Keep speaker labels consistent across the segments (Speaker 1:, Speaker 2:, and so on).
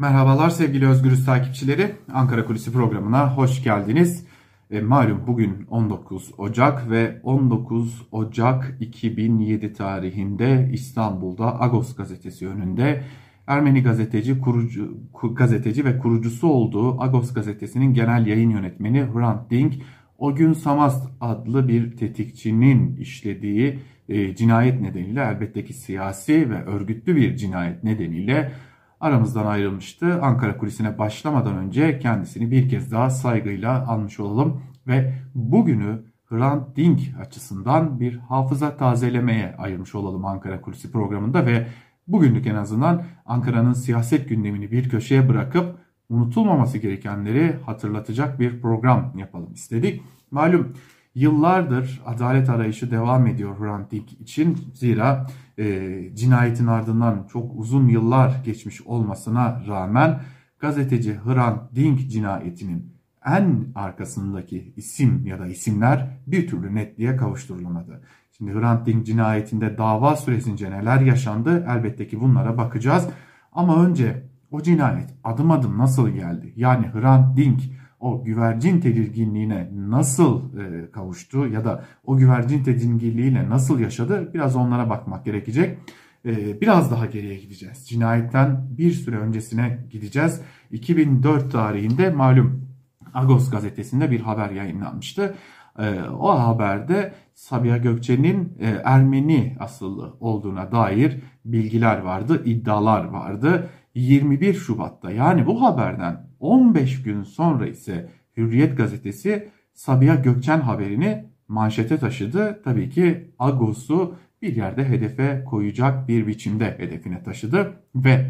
Speaker 1: Merhabalar sevgili Özgürüz takipçileri. Ankara Kulisi programına hoş geldiniz. E, malum bugün 19 Ocak ve 19 Ocak 2007 tarihinde İstanbul'da Agos gazetesi önünde Ermeni gazeteci, kurucu, gazeteci ve kurucusu olduğu Agos gazetesinin genel yayın yönetmeni Hrant Dink o gün Samast adlı bir tetikçinin işlediği e, cinayet nedeniyle elbette ki siyasi ve örgütlü bir cinayet nedeniyle aramızdan ayrılmıştı. Ankara kulisine başlamadan önce kendisini bir kez daha saygıyla almış olalım ve bugünü Hrant Dink açısından bir hafıza tazelemeye ayırmış olalım Ankara Kulisi programında ve bugünlük en azından Ankara'nın siyaset gündemini bir köşeye bırakıp unutulmaması gerekenleri hatırlatacak bir program yapalım istedik. Malum yıllardır adalet arayışı devam ediyor Hrant Dink için. Zira e, cinayetin ardından çok uzun yıllar geçmiş olmasına rağmen gazeteci Hrant Dink cinayetinin en arkasındaki isim ya da isimler bir türlü netliğe kavuşturulamadı. Şimdi Hrant Dink cinayetinde dava süresince neler yaşandı elbette ki bunlara bakacağız. Ama önce o cinayet adım adım nasıl geldi? Yani Hrant Dink o güvercin tedirginliğine nasıl e, kavuştu ya da o güvercin tedirginliğiyle nasıl yaşadı biraz onlara bakmak gerekecek. E, biraz daha geriye gideceğiz. Cinayetten bir süre öncesine gideceğiz. 2004 tarihinde malum Agos gazetesinde bir haber yayınlanmıştı. E, o haberde Sabiha Gökçe'nin e, Ermeni asıllı olduğuna dair bilgiler vardı, iddialar vardı. 21 Şubat'ta yani bu haberden 15 gün sonra ise Hürriyet gazetesi Sabiha Gökçen haberini manşete taşıdı. Tabii ki Agos'u bir yerde hedefe koyacak bir biçimde hedefine taşıdı ve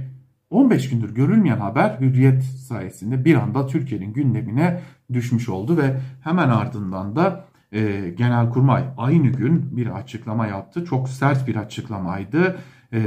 Speaker 1: 15 gündür görülmeyen haber Hürriyet sayesinde bir anda Türkiye'nin gündemine düşmüş oldu ve hemen ardından da e, Genelkurmay aynı gün bir açıklama yaptı. Çok sert bir açıklamaydı e,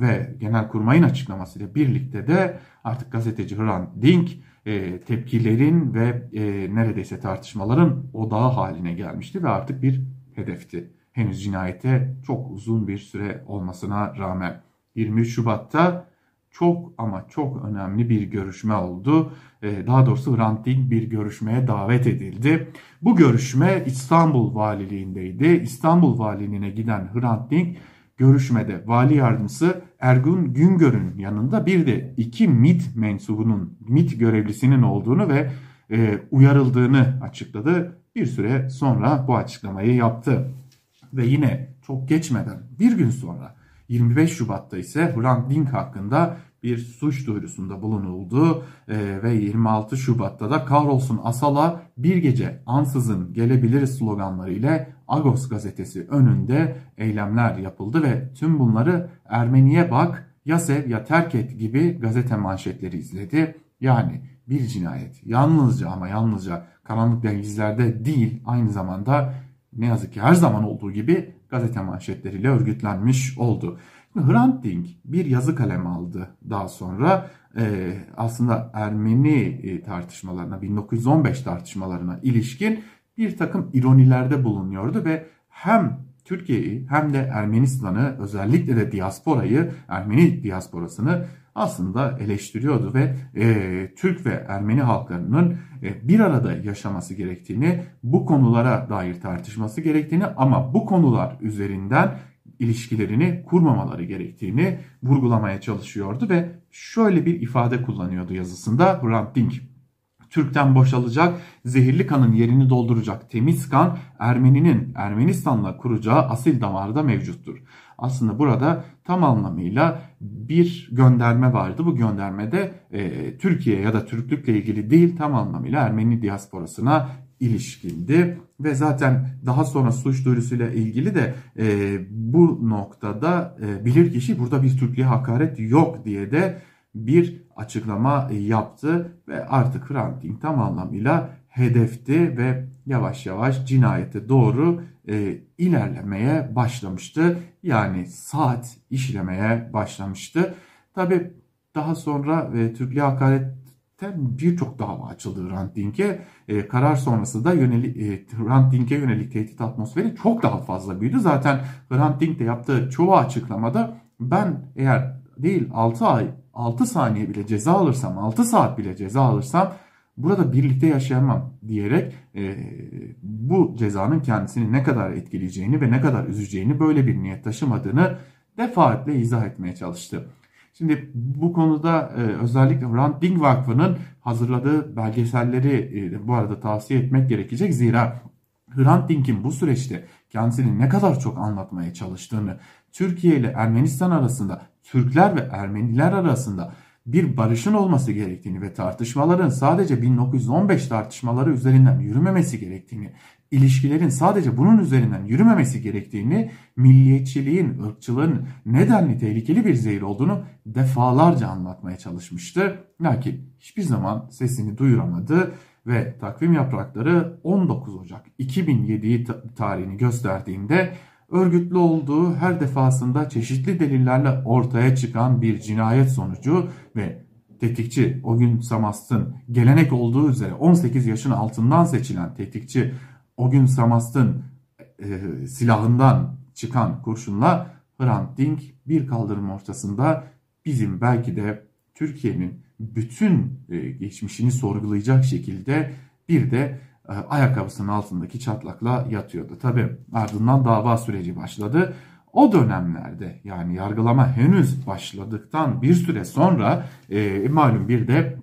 Speaker 1: ve Genelkurmay'ın açıklamasıyla birlikte de artık gazeteci Hrant Dink e, tepkilerin ve e, neredeyse tartışmaların odağı haline gelmişti ve artık bir hedefti. Henüz cinayete çok uzun bir süre olmasına rağmen 23 Şubat'ta çok ama çok önemli bir görüşme oldu. Ee, daha doğrusu Hrant Dink bir görüşmeye davet edildi. Bu görüşme İstanbul Valiliğindeydi. İstanbul Valiliğine giden Hrant Dink görüşmede vali yardımcısı Ergun Güngör'ün yanında bir de iki MIT mensubunun, MIT görevlisinin olduğunu ve e, uyarıldığını açıkladı. Bir süre sonra bu açıklamayı yaptı. Ve yine çok geçmeden bir gün sonra 25 Şubat'ta ise Hrant Dink hakkında bir suç duyurusunda bulunuldu e, ve 26 Şubat'ta da kahrolsun Asala bir gece ansızın gelebilir sloganları ile Agos gazetesi önünde eylemler yapıldı ve tüm bunları Ermeniye bak ya sev ya terk et gibi gazete manşetleri izledi. Yani bir cinayet yalnızca ama yalnızca karanlık denizlerde değil aynı zamanda ne yazık ki her zaman olduğu gibi gazete manşetleriyle örgütlenmiş oldu. Hrant Dink bir yazı kalem aldı daha sonra e, aslında Ermeni e, tartışmalarına 1915 tartışmalarına ilişkin bir takım ironilerde bulunuyordu ve hem Türkiye'yi hem de Ermenistan'ı özellikle de diasporayı Ermeni diasporasını aslında eleştiriyordu ve e, Türk ve Ermeni halklarının e, bir arada yaşaması gerektiğini, bu konulara dair tartışması gerektiğini ama bu konular üzerinden ilişkilerini kurmamaları gerektiğini vurgulamaya çalışıyordu ve şöyle bir ifade kullanıyordu yazısında Hrant Dink. Türk'ten boşalacak, zehirli kanın yerini dolduracak temiz kan Ermeninin Ermenistan'la kuracağı asil damarda mevcuttur. Aslında burada tam anlamıyla bir gönderme vardı. Bu göndermede e, Türkiye ya da Türklükle ilgili değil tam anlamıyla Ermeni diasporasına ilişkindi ve zaten daha sonra suç duyurusuyla ilgili de e, bu noktada e, bilirkişi burada bir Türklüğe hakaret yok diye de bir açıklama yaptı ve artık Hrant tam anlamıyla hedefti ve yavaş yavaş cinayete doğru e, ilerlemeye başlamıştı. Yani saat işlemeye başlamıştı. Tabi daha sonra e, Türklüğe hakaret birçok dava açıldı Hrant. E, karar sonrası da yönelik, e, Hrant yönelik tehdit atmosferi çok daha fazla büyüdü. Zaten Hrant de yaptığı çoğu açıklamada ben eğer değil 6 ay 6 saniye bile ceza alırsam 6 saat bile ceza alırsam burada birlikte yaşayamam diyerek e, bu cezanın kendisini ne kadar etkileyeceğini ve ne kadar üzeceğini böyle bir niyet taşımadığını defaatle izah etmeye çalıştı. Şimdi bu konuda e, özellikle Hrant Dink Vakfı'nın hazırladığı belgeselleri e, bu arada tavsiye etmek gerekecek. Zira Hrant Dink'in bu süreçte kendisini ne kadar çok anlatmaya çalıştığını, Türkiye ile Ermenistan arasında, Türkler ve Ermeniler arasında bir barışın olması gerektiğini ve tartışmaların sadece 1915 tartışmaları üzerinden yürümemesi gerektiğini, ilişkilerin sadece bunun üzerinden yürümemesi gerektiğini, milliyetçiliğin, ırkçılığın nedenli tehlikeli bir zehir olduğunu defalarca anlatmaya çalışmıştı. Lakin hiçbir zaman sesini duyuramadı ve takvim yaprakları 19 Ocak 2007 tarihini gösterdiğinde örgütlü olduğu her defasında çeşitli delillerle ortaya çıkan bir cinayet sonucu ve tetikçi o gün Samast'ın gelenek olduğu üzere 18 yaşın altından seçilen tetikçi o gün Samast'ın e, silahından çıkan kurşunla Hrant Dink bir kaldırım ortasında bizim belki de Türkiye'nin bütün e, geçmişini sorgulayacak şekilde bir de ayakkabısının altındaki çatlakla yatıyordu. Tabi ardından dava süreci başladı. O dönemlerde yani yargılama henüz başladıktan bir süre sonra e, malum bir de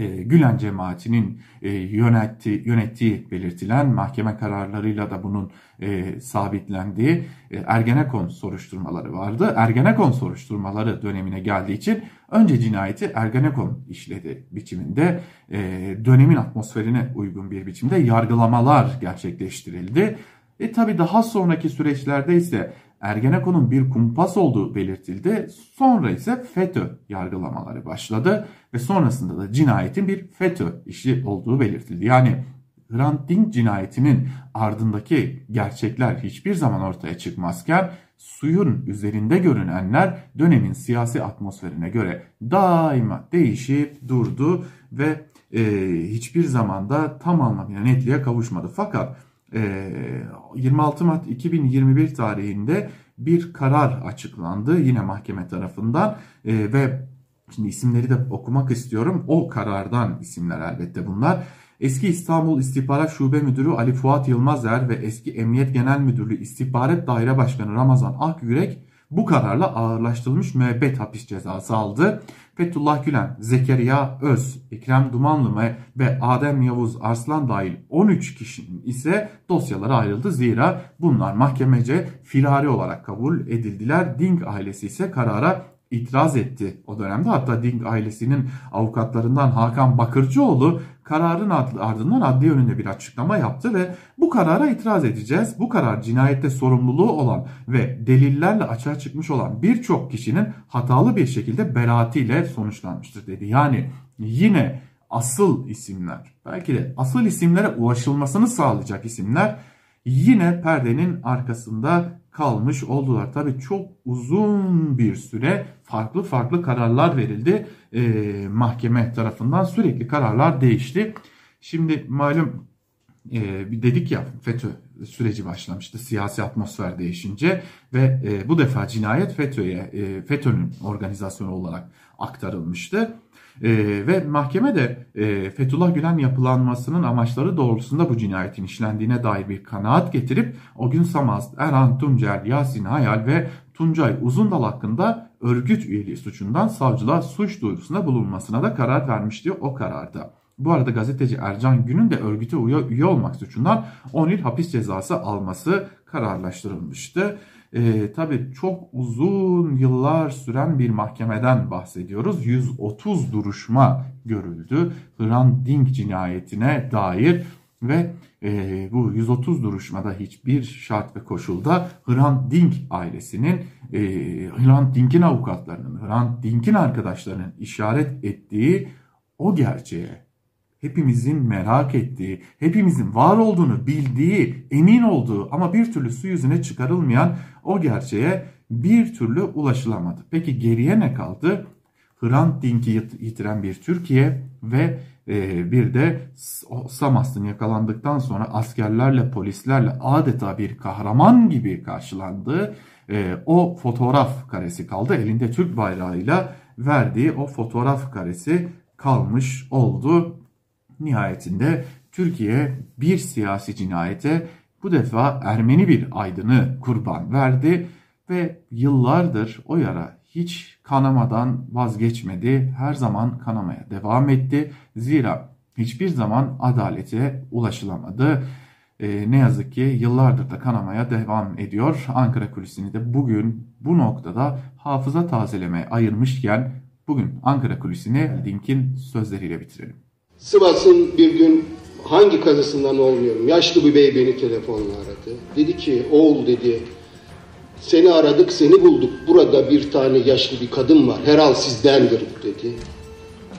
Speaker 1: e, Gülen cemaatinin e, yönetti, yönettiği belirtilen mahkeme kararlarıyla da bunun e, sabitlendiği e, Ergenekon soruşturmaları vardı. Ergenekon soruşturmaları dönemine geldiği için önce cinayeti Ergenekon işledi biçiminde e, dönemin atmosferine uygun bir biçimde yargılamalar gerçekleştirildi. E tabi daha sonraki süreçlerde ise Ergenekon'un bir kumpas olduğu belirtildi. Sonra ise FETÖ yargılamaları başladı ve sonrasında da cinayetin bir FETÖ işi olduğu belirtildi. Yani Hrant Dink cinayetinin ardındaki gerçekler hiçbir zaman ortaya çıkmazken suyun üzerinde görünenler dönemin siyasi atmosferine göre daima değişip durdu ve e, hiçbir zamanda tam anlamıyla netliğe kavuşmadı. Fakat 26 ee, Mart 2021 tarihinde bir karar açıklandı yine mahkeme tarafından ee, ve şimdi isimleri de okumak istiyorum. O karardan isimler elbette bunlar. Eski İstanbul İstihbarat Şube Müdürü Ali Fuat Yılmazer ve eski Emniyet Genel Müdürlüğü İstihbarat Daire Başkanı Ramazan Akyürek bu kararla ağırlaştırılmış müebbet hapis cezası aldı. Fethullah Gülen, Zekeriya Öz, Ekrem Dumanlı ve Adem Yavuz Arslan dahil 13 kişinin ise dosyaları ayrıldı. Zira bunlar mahkemece firari olarak kabul edildiler. Ding ailesi ise karara itiraz etti o dönemde. Hatta Ding ailesinin avukatlarından Hakan Bakırcıoğlu kararın ardından adli yönünde bir açıklama yaptı ve bu karara itiraz edeceğiz. Bu karar cinayette sorumluluğu olan ve delillerle açığa çıkmış olan birçok kişinin hatalı bir şekilde beraatiyle sonuçlanmıştır dedi. Yani yine asıl isimler belki de asıl isimlere ulaşılmasını sağlayacak isimler yine perdenin arkasında kalmış oldular. Tabii çok uzun bir süre farklı farklı kararlar verildi. E, mahkeme tarafından sürekli kararlar değişti. Şimdi malum e, dedik ya FETÖ süreci başlamıştı siyasi atmosfer değişince ve e, bu defa cinayet FETÖ'ye e, FETÖ'nün organizasyonu olarak aktarılmıştı. E, ve mahkeme de e, Fethullah Gülen yapılanmasının amaçları doğrultusunda bu cinayetin işlendiğine dair bir kanaat getirip o gün Samaz, Erhan Tuncel, Yasin Hayal ve Tuncay Uzundal hakkında örgüt üyeliği suçundan savcılığa suç duyurusunda bulunmasına da karar vermişti o kararda. Bu arada gazeteci Ercan Gün'ün de örgüte üye olmak suçundan 10 yıl hapis cezası alması kararlaştırılmıştı. E, tabii çok uzun yıllar süren bir mahkemeden bahsediyoruz. 130 duruşma görüldü Hrant Dink cinayetine dair ve e, bu 130 duruşmada hiçbir şart ve koşulda Hrant Dink ailesinin, e, Hrant Dink'in avukatlarının, Hrant Dink'in arkadaşlarının işaret ettiği o gerçeğe hepimizin merak ettiği, hepimizin var olduğunu bildiği, emin olduğu ama bir türlü su yüzüne çıkarılmayan o gerçeğe bir türlü ulaşılamadı. Peki geriye ne kaldı? Hrant Dink'i yitiren bir Türkiye ve e, bir de Samast'ın yakalandıktan sonra askerlerle, polislerle adeta bir kahraman gibi karşılandığı e, o fotoğraf karesi kaldı. Elinde Türk bayrağıyla verdiği o fotoğraf karesi kalmış oldu. Nihayetinde Türkiye bir siyasi cinayete bu defa Ermeni bir aydını kurban verdi ve yıllardır o yara hiç kanamadan vazgeçmedi. Her zaman kanamaya devam etti. Zira hiçbir zaman adalete ulaşılamadı. Ee, ne yazık ki yıllardır da kanamaya devam ediyor. Ankara Kulisi'ni de bugün bu noktada hafıza tazelemeye ayırmışken bugün Ankara Kulisi'ni Link'in sözleriyle bitirelim.
Speaker 2: Sivas'ın bir gün hangi kazısından olmuyorum. Yaşlı bir bey beni telefonla aradı. Dedi ki oğul dedi seni aradık seni bulduk. Burada bir tane yaşlı bir kadın var. Herhal sizdendir dedi.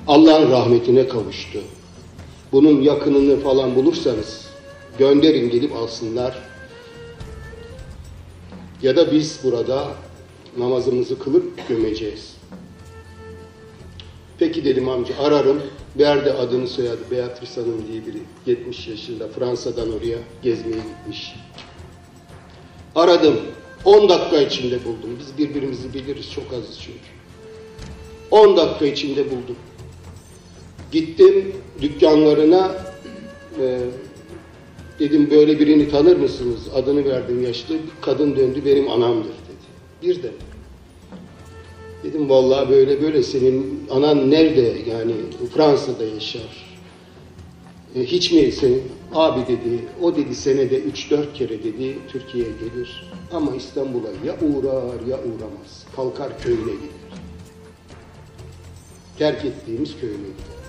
Speaker 2: Allah'ın rahmetine kavuştu. Bunun yakınını falan bulursanız gönderin gelip alsınlar. Ya da biz burada namazımızı kılıp gömeceğiz. Peki dedim amca ararım. Verdi adını soyadı Beatrice Hanım diye biri. 70 yaşında Fransa'dan oraya gezmeye gitmiş. Aradım. 10 dakika içinde buldum. Biz birbirimizi biliriz. Çok azız çünkü. 10 dakika içinde buldum. Gittim dükkanlarına e, dedim böyle birini tanır mısınız? Adını verdim yaşlı. Kadın döndü benim anamdır dedi. Bir de Dedim vallahi böyle böyle senin anan nerede yani Fransa'da yaşar. E, hiç mi senin abi dedi o dedi senede 3-4 kere dedi Türkiye'ye gelir ama İstanbul'a ya uğrar ya uğramaz. Kalkar köyüne gider. Terk ettiğimiz köyüne gider.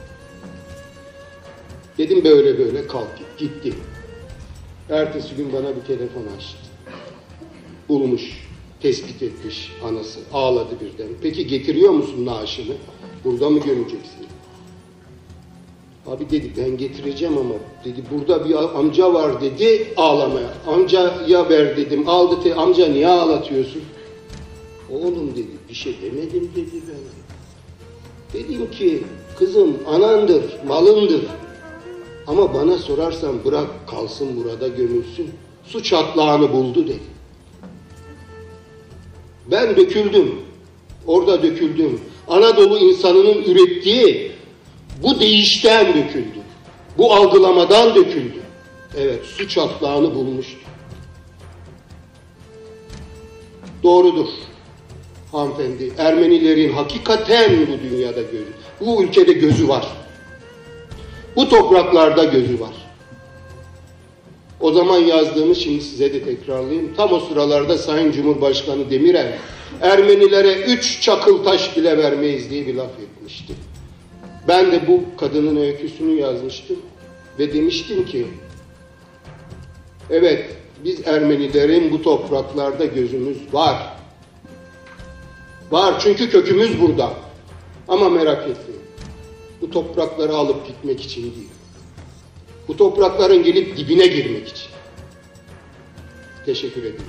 Speaker 2: Dedim böyle böyle kalk git. Gitti. Ertesi gün bana bir telefon açtı. Bulmuş tespit etmiş anası. Ağladı birden. Peki getiriyor musun naaşını? Burada mı gömeceksin? Abi dedi ben getireceğim ama dedi burada bir amca var dedi ağlamaya. Amcaya ver dedim aldı te amca niye ağlatıyorsun? Oğlum dedi bir şey demedim dedi ben. Dedim ki kızım anandır malındır ama bana sorarsan bırak kalsın burada gömülsün. Su çatlağını buldu dedi. Ben döküldüm. Orada döküldüm. Anadolu insanının ürettiği bu değişten döküldü. Bu algılamadan döküldü. Evet su çatlağını bulmuştu. Doğrudur hanımefendi. Ermenilerin hakikaten bu dünyada gözü, bu ülkede gözü var. Bu topraklarda gözü var. O zaman yazdığımı şimdi size de tekrarlayayım. Tam o sıralarda Sayın Cumhurbaşkanı Demirel Ermenilere üç çakıl taş bile vermeyiz diye bir laf etmişti. Ben de bu kadının öyküsünü yazmıştım ve demiştim ki evet biz Ermenilerin bu topraklarda gözümüz var. Var çünkü kökümüz burada. Ama merak etmeyin. Bu toprakları alıp gitmek için değil. Bu toprakların gelip dibine girmek için. Teşekkür ederim.